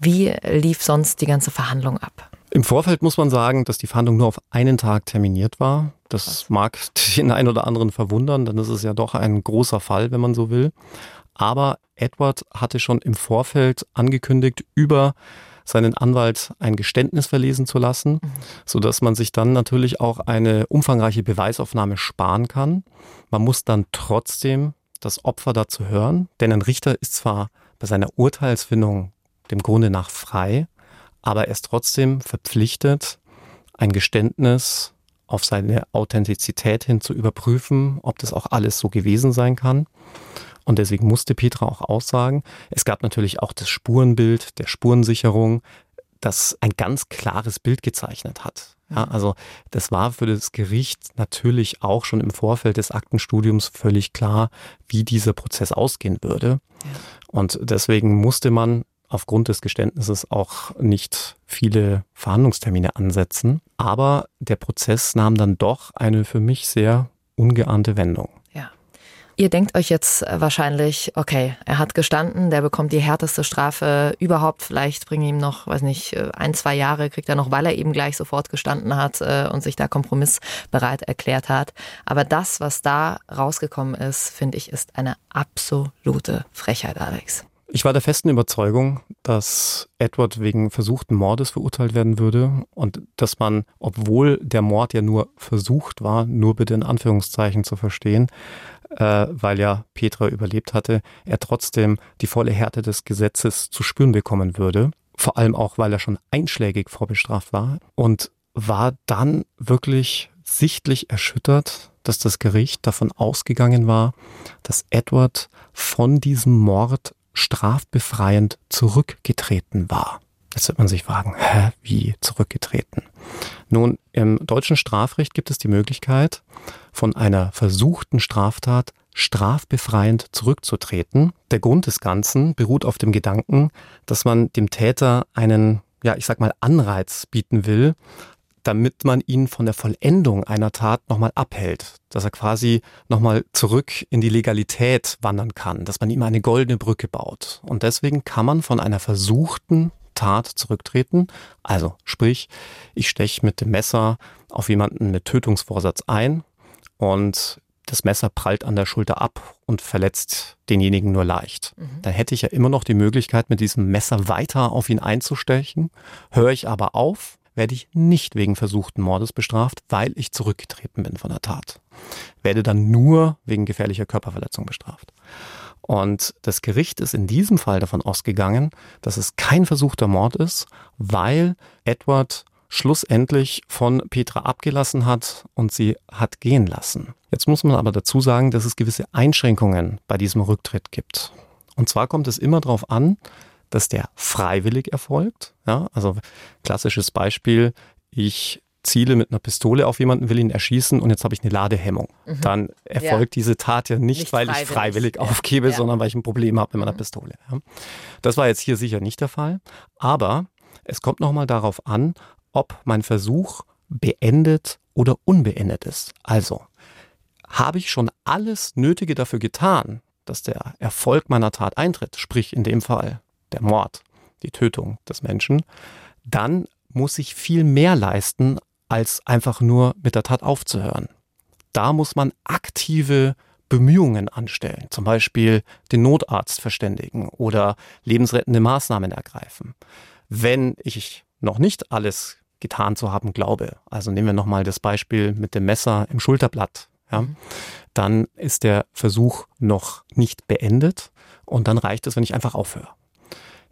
Wie lief sonst die ganze Verhandlung ab? Im Vorfeld muss man sagen, dass die Verhandlung nur auf einen Tag terminiert war. Das mag den einen oder anderen verwundern, denn das ist ja doch ein großer Fall, wenn man so will. Aber Edward hatte schon im Vorfeld angekündigt, über seinen Anwalt ein Geständnis verlesen zu lassen, mhm. so dass man sich dann natürlich auch eine umfangreiche Beweisaufnahme sparen kann. Man muss dann trotzdem das Opfer dazu hören, denn ein Richter ist zwar bei seiner Urteilsfindung dem Grunde nach frei, aber er ist trotzdem verpflichtet, ein Geständnis auf seine Authentizität hin zu überprüfen, ob das auch alles so gewesen sein kann. Und deswegen musste Petra auch aussagen. Es gab natürlich auch das Spurenbild der Spurensicherung, das ein ganz klares Bild gezeichnet hat. Ja, mhm. also das war für das Gericht natürlich auch schon im Vorfeld des Aktenstudiums völlig klar, wie dieser Prozess ausgehen würde. Und deswegen musste man aufgrund des Geständnisses auch nicht viele Verhandlungstermine ansetzen. Aber der Prozess nahm dann doch eine für mich sehr ungeahnte Wendung. Ihr denkt euch jetzt äh, wahrscheinlich, okay, er hat gestanden, der bekommt die härteste Strafe überhaupt. Vielleicht bringen ihm noch, weiß nicht, äh, ein, zwei Jahre kriegt er noch, weil er eben gleich sofort gestanden hat äh, und sich da kompromissbereit erklärt hat. Aber das, was da rausgekommen ist, finde ich, ist eine absolute Frechheit, Alex. Ich war der festen Überzeugung, dass Edward wegen versuchten Mordes verurteilt werden würde und dass man, obwohl der Mord ja nur versucht war, nur bitte in Anführungszeichen zu verstehen, äh, weil ja Petra überlebt hatte, er trotzdem die volle Härte des Gesetzes zu spüren bekommen würde. Vor allem auch, weil er schon einschlägig vorbestraft war und war dann wirklich sichtlich erschüttert, dass das Gericht davon ausgegangen war, dass Edward von diesem Mord strafbefreiend zurückgetreten war. Jetzt wird man sich fragen, hä, wie zurückgetreten? Nun, im deutschen Strafrecht gibt es die Möglichkeit, von einer versuchten Straftat strafbefreiend zurückzutreten. Der Grund des Ganzen beruht auf dem Gedanken, dass man dem Täter einen, ja, ich sag mal, Anreiz bieten will, damit man ihn von der Vollendung einer Tat nochmal abhält, dass er quasi nochmal zurück in die Legalität wandern kann, dass man ihm eine goldene Brücke baut. Und deswegen kann man von einer versuchten Tat zurücktreten. Also sprich, ich steche mit dem Messer auf jemanden mit Tötungsvorsatz ein und das Messer prallt an der Schulter ab und verletzt denjenigen nur leicht. Mhm. Dann hätte ich ja immer noch die Möglichkeit, mit diesem Messer weiter auf ihn einzustechen. Höre ich aber auf, werde ich nicht wegen versuchten Mordes bestraft, weil ich zurückgetreten bin von der Tat. Werde dann nur wegen gefährlicher Körperverletzung bestraft. Und das Gericht ist in diesem Fall davon ausgegangen, dass es kein versuchter Mord ist, weil Edward schlussendlich von Petra abgelassen hat und sie hat gehen lassen. Jetzt muss man aber dazu sagen, dass es gewisse Einschränkungen bei diesem Rücktritt gibt. Und zwar kommt es immer darauf an, dass der freiwillig erfolgt. Ja, also klassisches Beispiel, ich ziele mit einer Pistole auf jemanden, will ihn erschießen und jetzt habe ich eine Ladehemmung. Mhm. Dann erfolgt ja. diese Tat ja nicht, nicht weil freiwillig. ich freiwillig aufgebe, ja. sondern weil ich ein Problem habe mit meiner mhm. Pistole. Das war jetzt hier sicher nicht der Fall. Aber es kommt nochmal darauf an, ob mein Versuch beendet oder unbeendet ist. Also, habe ich schon alles Nötige dafür getan, dass der Erfolg meiner Tat eintritt, sprich in dem Fall der Mord, die Tötung des Menschen, dann muss ich viel mehr leisten, als einfach nur mit der Tat aufzuhören. Da muss man aktive Bemühungen anstellen, zum Beispiel den Notarzt verständigen oder lebensrettende Maßnahmen ergreifen. Wenn ich noch nicht alles getan zu haben glaube, also nehmen wir nochmal das Beispiel mit dem Messer im Schulterblatt, ja, mhm. dann ist der Versuch noch nicht beendet und dann reicht es, wenn ich einfach aufhöre.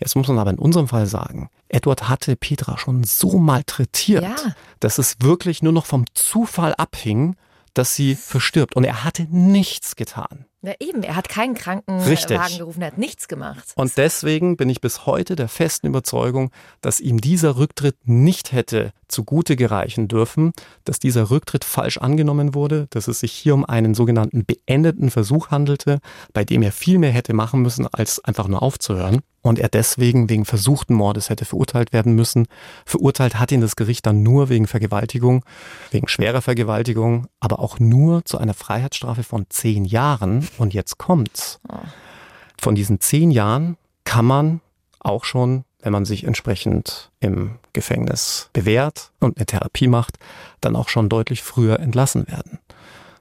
Jetzt muss man aber in unserem Fall sagen, Edward hatte Petra schon so malträtiert, ja. dass es wirklich nur noch vom Zufall abhing, dass sie verstirbt. Und er hatte nichts getan. Ja, eben, er hat keinen Krankenwagen gerufen, er hat nichts gemacht. Und deswegen bin ich bis heute der festen Überzeugung, dass ihm dieser Rücktritt nicht hätte zugute gereichen dürfen, dass dieser Rücktritt falsch angenommen wurde, dass es sich hier um einen sogenannten beendeten Versuch handelte, bei dem er viel mehr hätte machen müssen, als einfach nur aufzuhören. Und er deswegen wegen versuchten Mordes hätte verurteilt werden müssen. Verurteilt hat ihn das Gericht dann nur wegen Vergewaltigung, wegen schwerer Vergewaltigung, aber auch nur zu einer Freiheitsstrafe von zehn Jahren. Und jetzt kommt's. Von diesen zehn Jahren kann man auch schon wenn man sich entsprechend im Gefängnis bewährt und eine Therapie macht, dann auch schon deutlich früher entlassen werden.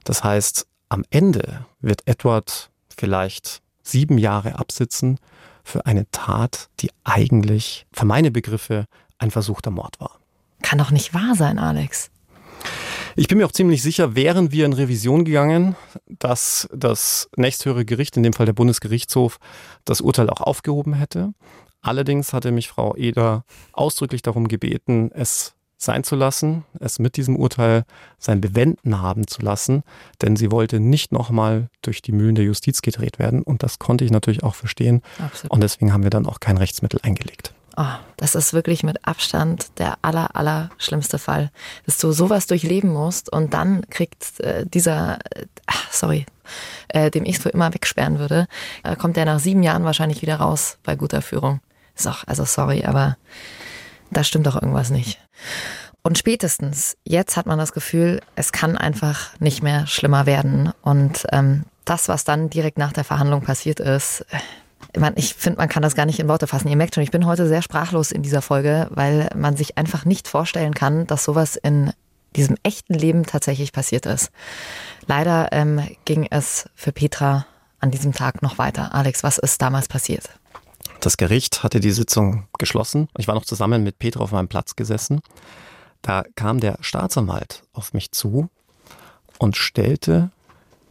Das heißt, am Ende wird Edward vielleicht sieben Jahre absitzen für eine Tat, die eigentlich für meine Begriffe ein versuchter Mord war. Kann doch nicht wahr sein, Alex. Ich bin mir auch ziemlich sicher, wären wir in Revision gegangen, dass das nächsthöhere Gericht, in dem Fall der Bundesgerichtshof, das Urteil auch aufgehoben hätte. Allerdings hatte mich Frau Eder ausdrücklich darum gebeten, es sein zu lassen, es mit diesem Urteil sein Bewenden haben zu lassen, denn sie wollte nicht nochmal durch die Mühlen der Justiz gedreht werden und das konnte ich natürlich auch verstehen Absolut. und deswegen haben wir dann auch kein Rechtsmittel eingelegt. Oh, das ist wirklich mit Abstand der aller, aller schlimmste Fall, dass du sowas durchleben musst und dann kriegt äh, dieser, äh, sorry, äh, dem ich es für immer wegsperren würde, äh, kommt der nach sieben Jahren wahrscheinlich wieder raus bei guter Führung. Ist auch, also sorry, aber da stimmt doch irgendwas nicht. Und spätestens jetzt hat man das Gefühl, es kann einfach nicht mehr schlimmer werden. Und ähm, das, was dann direkt nach der Verhandlung passiert ist, äh, ich finde, man kann das gar nicht in Worte fassen. Ihr merkt schon, ich bin heute sehr sprachlos in dieser Folge, weil man sich einfach nicht vorstellen kann, dass sowas in diesem echten Leben tatsächlich passiert ist. Leider ähm, ging es für Petra an diesem Tag noch weiter. Alex, was ist damals passiert? Das Gericht hatte die Sitzung geschlossen. Ich war noch zusammen mit Petra auf meinem Platz gesessen. Da kam der Staatsanwalt auf mich zu und stellte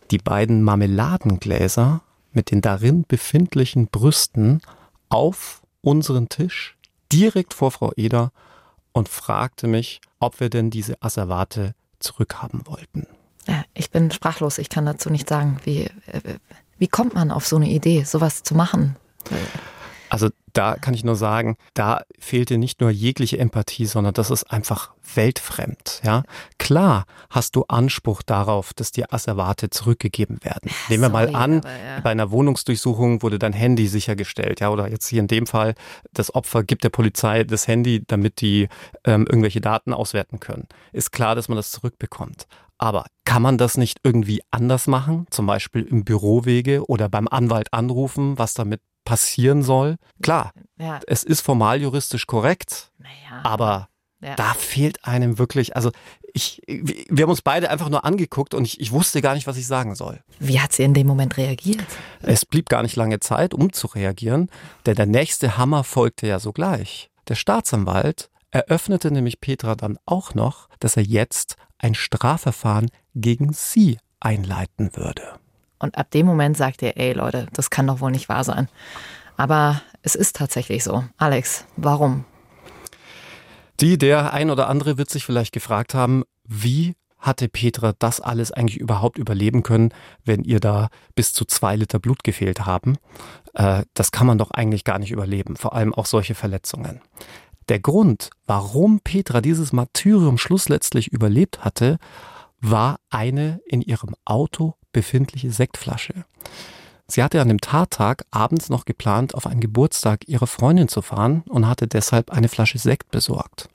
die beiden Marmeladengläser mit den darin befindlichen Brüsten auf unseren Tisch direkt vor Frau Eder und fragte mich, ob wir denn diese Asservate zurückhaben wollten. Ja, ich bin sprachlos, ich kann dazu nicht sagen. Wie, äh, wie kommt man auf so eine Idee, sowas zu machen? Also da kann ich nur sagen, da fehlte nicht nur jegliche Empathie, sondern das ist einfach weltfremd. Ja, klar hast du Anspruch darauf, dass dir Asservate zurückgegeben werden. Nehmen wir Sorry, mal an, aber, ja. bei einer Wohnungsdurchsuchung wurde dein Handy sichergestellt, ja, oder jetzt hier in dem Fall, das Opfer gibt der Polizei das Handy, damit die ähm, irgendwelche Daten auswerten können. Ist klar, dass man das zurückbekommt. Aber kann man das nicht irgendwie anders machen? Zum Beispiel im Bürowege oder beim Anwalt anrufen, was damit passieren soll. Klar, ja. es ist formal juristisch korrekt, naja. aber ja. da fehlt einem wirklich, also ich, wir haben uns beide einfach nur angeguckt und ich, ich wusste gar nicht, was ich sagen soll. Wie hat sie in dem Moment reagiert? Es blieb gar nicht lange Zeit, um zu reagieren, denn der nächste Hammer folgte ja sogleich. Der Staatsanwalt eröffnete nämlich Petra dann auch noch, dass er jetzt ein Strafverfahren gegen sie einleiten würde. Und ab dem Moment sagt er, ey Leute, das kann doch wohl nicht wahr sein. Aber es ist tatsächlich so. Alex, warum? Die, der ein oder andere wird sich vielleicht gefragt haben, wie hatte Petra das alles eigentlich überhaupt überleben können, wenn ihr da bis zu zwei Liter Blut gefehlt haben? Äh, das kann man doch eigentlich gar nicht überleben, vor allem auch solche Verletzungen. Der Grund, warum Petra dieses Martyrium schlussletztlich überlebt hatte, war eine in ihrem Auto befindliche Sektflasche. Sie hatte an dem Tattag abends noch geplant, auf einen Geburtstag ihrer Freundin zu fahren und hatte deshalb eine Flasche Sekt besorgt.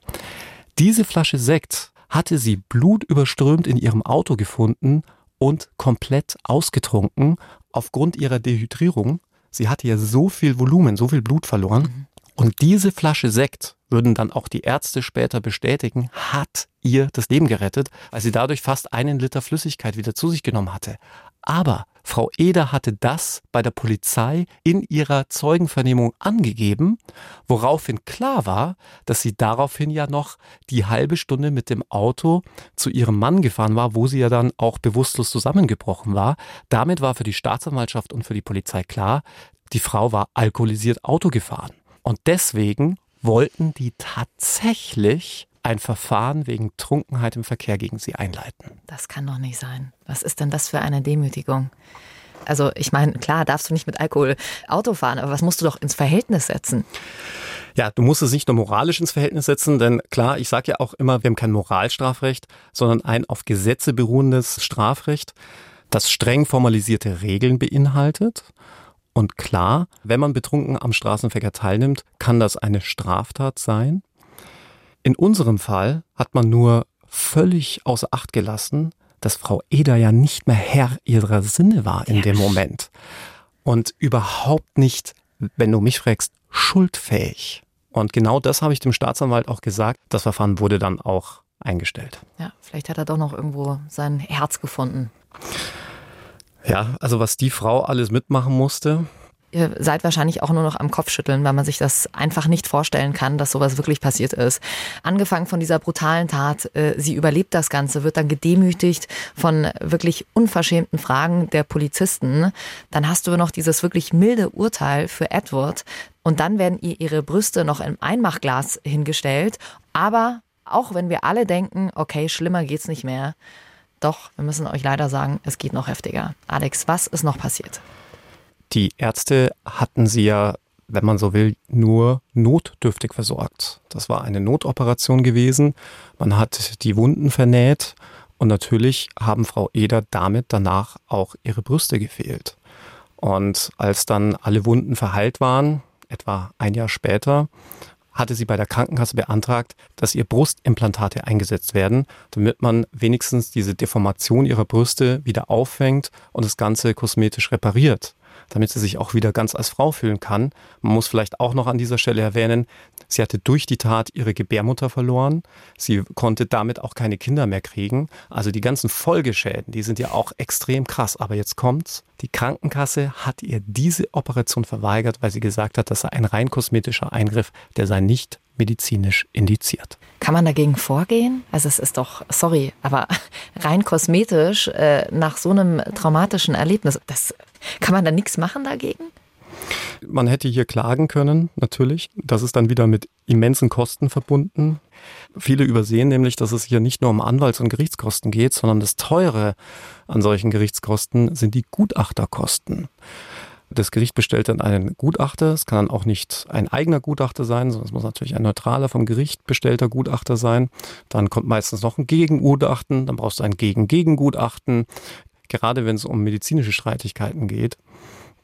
Diese Flasche Sekt hatte sie blutüberströmt in ihrem Auto gefunden und komplett ausgetrunken aufgrund ihrer Dehydrierung. Sie hatte ja so viel Volumen, so viel Blut verloren. Mhm. Und diese Flasche Sekt, würden dann auch die Ärzte später bestätigen, hat ihr das Leben gerettet, weil sie dadurch fast einen Liter Flüssigkeit wieder zu sich genommen hatte. Aber Frau Eder hatte das bei der Polizei in ihrer Zeugenvernehmung angegeben, woraufhin klar war, dass sie daraufhin ja noch die halbe Stunde mit dem Auto zu ihrem Mann gefahren war, wo sie ja dann auch bewusstlos zusammengebrochen war. Damit war für die Staatsanwaltschaft und für die Polizei klar, die Frau war alkoholisiert Auto gefahren. Und deswegen wollten die tatsächlich ein Verfahren wegen Trunkenheit im Verkehr gegen sie einleiten. Das kann doch nicht sein. Was ist denn das für eine Demütigung? Also ich meine, klar, darfst du nicht mit Alkohol Auto fahren, aber was musst du doch ins Verhältnis setzen? Ja, du musst es nicht nur moralisch ins Verhältnis setzen, denn klar, ich sage ja auch immer, wir haben kein Moralstrafrecht, sondern ein auf Gesetze beruhendes Strafrecht, das streng formalisierte Regeln beinhaltet und klar, wenn man betrunken am Straßenverkehr teilnimmt, kann das eine Straftat sein. In unserem Fall hat man nur völlig außer Acht gelassen, dass Frau Eder ja nicht mehr Herr ihrer Sinne war in dem Moment und überhaupt nicht, wenn du mich fragst, schuldfähig. Und genau das habe ich dem Staatsanwalt auch gesagt. Das Verfahren wurde dann auch eingestellt. Ja, vielleicht hat er doch noch irgendwo sein Herz gefunden. Ja, also was die Frau alles mitmachen musste. Ihr seid wahrscheinlich auch nur noch am Kopfschütteln, weil man sich das einfach nicht vorstellen kann, dass sowas wirklich passiert ist. Angefangen von dieser brutalen Tat, äh, sie überlebt das Ganze, wird dann gedemütigt von wirklich unverschämten Fragen der Polizisten. Dann hast du noch dieses wirklich milde Urteil für Edward und dann werden ihr ihre Brüste noch im Einmachglas hingestellt. Aber auch wenn wir alle denken, okay, schlimmer geht's nicht mehr, doch, wir müssen euch leider sagen, es geht noch heftiger. Alex, was ist noch passiert? Die Ärzte hatten sie ja, wenn man so will, nur notdürftig versorgt. Das war eine Notoperation gewesen. Man hat die Wunden vernäht und natürlich haben Frau Eder damit danach auch ihre Brüste gefehlt. Und als dann alle Wunden verheilt waren, etwa ein Jahr später, hatte sie bei der Krankenkasse beantragt, dass ihr Brustimplantate eingesetzt werden, damit man wenigstens diese Deformation ihrer Brüste wieder auffängt und das Ganze kosmetisch repariert damit sie sich auch wieder ganz als Frau fühlen kann. Man muss vielleicht auch noch an dieser Stelle erwähnen, sie hatte durch die Tat ihre Gebärmutter verloren. Sie konnte damit auch keine Kinder mehr kriegen. Also die ganzen Folgeschäden, die sind ja auch extrem krass. Aber jetzt kommt's. Die Krankenkasse hat ihr diese Operation verweigert, weil sie gesagt hat, das sei ein rein kosmetischer Eingriff, der sei nicht medizinisch indiziert. Kann man dagegen vorgehen? Also es ist doch, sorry, aber rein kosmetisch äh, nach so einem traumatischen Erlebnis, das kann man da nichts machen dagegen? Man hätte hier klagen können, natürlich. Das ist dann wieder mit immensen Kosten verbunden. Viele übersehen nämlich, dass es hier nicht nur um Anwalts- und Gerichtskosten geht, sondern das Teure an solchen Gerichtskosten sind die Gutachterkosten. Das Gericht bestellt dann einen Gutachter. Es kann dann auch nicht ein eigener Gutachter sein, sondern es muss natürlich ein neutraler vom Gericht bestellter Gutachter sein. Dann kommt meistens noch ein Gegengutachten. Dann brauchst du ein Gegen-Gegengutachten. Gerade wenn es um medizinische Streitigkeiten geht.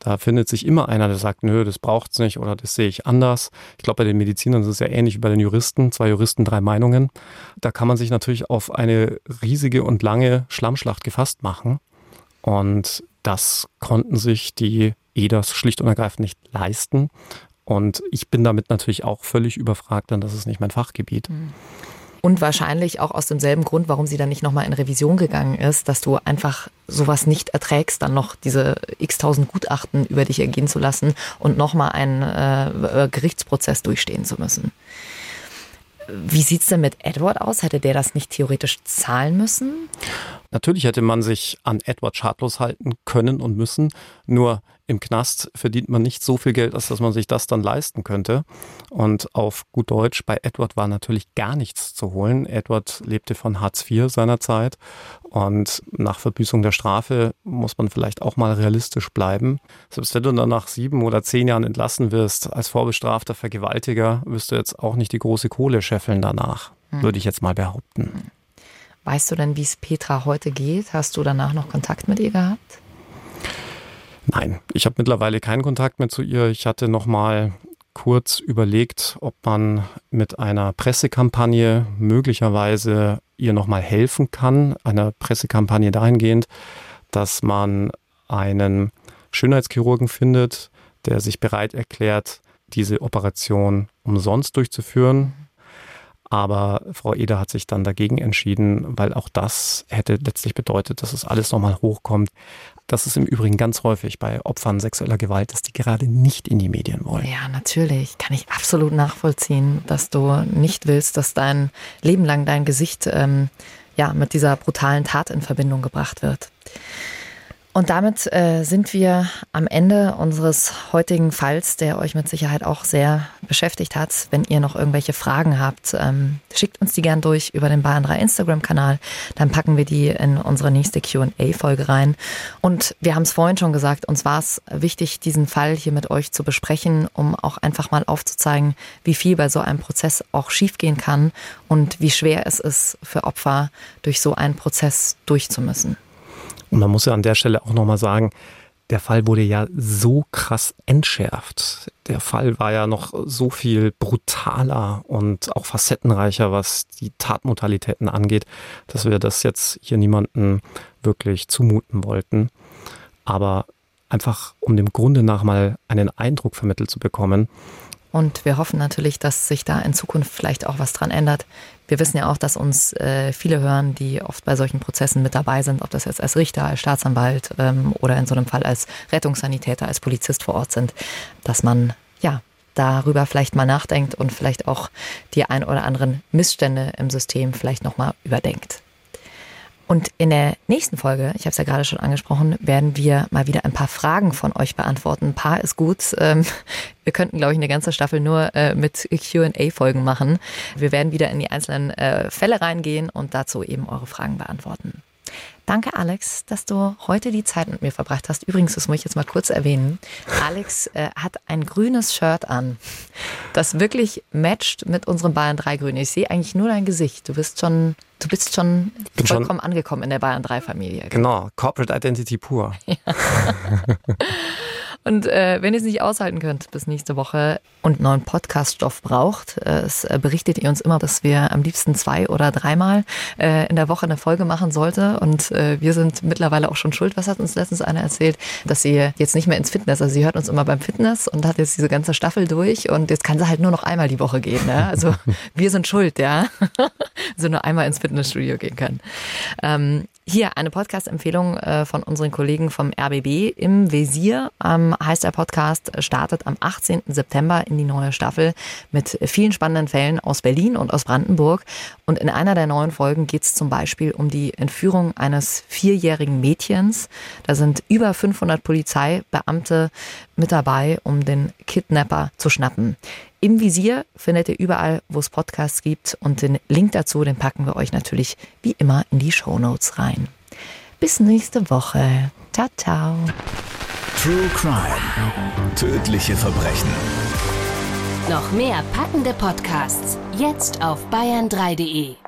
Da findet sich immer einer, der sagt, nö, das braucht's nicht oder das sehe ich anders. Ich glaube, bei den Medizinern ist es ja ähnlich wie bei den Juristen. Zwei Juristen, drei Meinungen. Da kann man sich natürlich auf eine riesige und lange Schlammschlacht gefasst machen. Und das konnten sich die EDAs schlicht und ergreifend nicht leisten. Und ich bin damit natürlich auch völlig überfragt, denn das ist nicht mein Fachgebiet. Mhm. Und wahrscheinlich auch aus demselben Grund, warum sie dann nicht nochmal in Revision gegangen ist, dass du einfach sowas nicht erträgst, dann noch diese x-tausend Gutachten über dich ergehen zu lassen und nochmal einen äh, Gerichtsprozess durchstehen zu müssen. Wie sieht's denn mit Edward aus? Hätte der das nicht theoretisch zahlen müssen? Natürlich hätte man sich an Edward schadlos halten können und müssen, nur im Knast verdient man nicht so viel Geld, als dass man sich das dann leisten könnte. Und auf gut Deutsch, bei Edward war natürlich gar nichts zu holen. Edward lebte von Hartz IV seinerzeit und nach Verbüßung der Strafe muss man vielleicht auch mal realistisch bleiben. Selbst wenn du dann nach sieben oder zehn Jahren entlassen wirst als vorbestrafter Vergewaltiger, wirst du jetzt auch nicht die große Kohle scheffeln danach, hm. würde ich jetzt mal behaupten. Weißt du denn, wie es Petra heute geht? Hast du danach noch Kontakt mit ihr gehabt? Nein, ich habe mittlerweile keinen Kontakt mehr zu ihr. Ich hatte noch mal kurz überlegt, ob man mit einer Pressekampagne möglicherweise ihr noch mal helfen kann. Einer Pressekampagne dahingehend, dass man einen Schönheitschirurgen findet, der sich bereit erklärt, diese Operation umsonst durchzuführen. Aber Frau Eder hat sich dann dagegen entschieden, weil auch das hätte letztlich bedeutet, dass es alles nochmal hochkommt. Das ist im Übrigen ganz häufig bei Opfern sexueller Gewalt, dass die gerade nicht in die Medien wollen. Ja, natürlich. Kann ich absolut nachvollziehen, dass du nicht willst, dass dein Leben lang dein Gesicht ähm, ja, mit dieser brutalen Tat in Verbindung gebracht wird. Und damit äh, sind wir am Ende unseres heutigen Falls, der euch mit Sicherheit auch sehr beschäftigt hat. Wenn ihr noch irgendwelche Fragen habt, ähm, schickt uns die gern durch über den Bayern 3 Instagram-Kanal. Dann packen wir die in unsere nächste QA-Folge rein. Und wir haben es vorhin schon gesagt, uns war es wichtig, diesen Fall hier mit euch zu besprechen, um auch einfach mal aufzuzeigen, wie viel bei so einem Prozess auch schiefgehen kann und wie schwer es ist für Opfer, durch so einen Prozess durchzumüssen. Und man muss ja an der Stelle auch nochmal sagen, der Fall wurde ja so krass entschärft. Der Fall war ja noch so viel brutaler und auch facettenreicher, was die Tatmodalitäten angeht, dass wir das jetzt hier niemanden wirklich zumuten wollten. Aber einfach, um dem Grunde nach mal einen Eindruck vermittelt zu bekommen, und wir hoffen natürlich, dass sich da in Zukunft vielleicht auch was dran ändert. Wir wissen ja auch, dass uns äh, viele hören, die oft bei solchen Prozessen mit dabei sind, ob das jetzt als Richter, als Staatsanwalt ähm, oder in so einem Fall als Rettungssanitäter, als Polizist vor Ort sind, dass man ja darüber vielleicht mal nachdenkt und vielleicht auch die ein oder anderen Missstände im System vielleicht nochmal überdenkt. Und in der nächsten Folge, ich habe es ja gerade schon angesprochen, werden wir mal wieder ein paar Fragen von euch beantworten. Ein paar ist gut. Ähm, wir könnten, glaube ich, eine ganze Staffel nur äh, mit QA-Folgen machen. Wir werden wieder in die einzelnen äh, Fälle reingehen und dazu eben eure Fragen beantworten. Danke, Alex, dass du heute die Zeit mit mir verbracht hast. Übrigens, das muss ich jetzt mal kurz erwähnen. Alex äh, hat ein grünes Shirt an, das wirklich matcht mit unserem Bayern 3 Grün. Ich sehe eigentlich nur dein Gesicht. Du bist schon, du bist schon vollkommen schon, angekommen in der Bayern 3 Familie. Genau, Corporate Identity pur. Ja. Und äh, wenn ihr es nicht aushalten könnt bis nächste Woche und neuen Podcaststoff braucht, äh, es äh, berichtet ihr uns immer, dass wir am liebsten zwei oder dreimal äh, in der Woche eine Folge machen sollte. Und äh, wir sind mittlerweile auch schon schuld. Was hat uns letztens einer erzählt, dass sie jetzt nicht mehr ins Fitness, also sie hört uns immer beim Fitness und hat jetzt diese ganze Staffel durch und jetzt kann sie halt nur noch einmal die Woche gehen. Ne? Also wir sind schuld, ja. also nur einmal ins Fitnessstudio gehen kann. Ähm, hier eine Podcast-Empfehlung äh, von unseren Kollegen vom RBB im Visier. Ähm, heißt der Podcast, startet am 18. September in die neue Staffel mit vielen spannenden Fällen aus Berlin und aus Brandenburg. Und in einer der neuen Folgen geht es zum Beispiel um die Entführung eines vierjährigen Mädchens. Da sind über 500 Polizeibeamte mit dabei, um den Kidnapper zu schnappen. Im Visier findet ihr überall, wo es Podcasts gibt und den Link dazu, den packen wir euch natürlich wie immer in die Show Notes rein. Bis nächste Woche. Ciao, ciao. True Crime. Tödliche Verbrechen. Noch mehr packende Podcasts jetzt auf bayern3.de.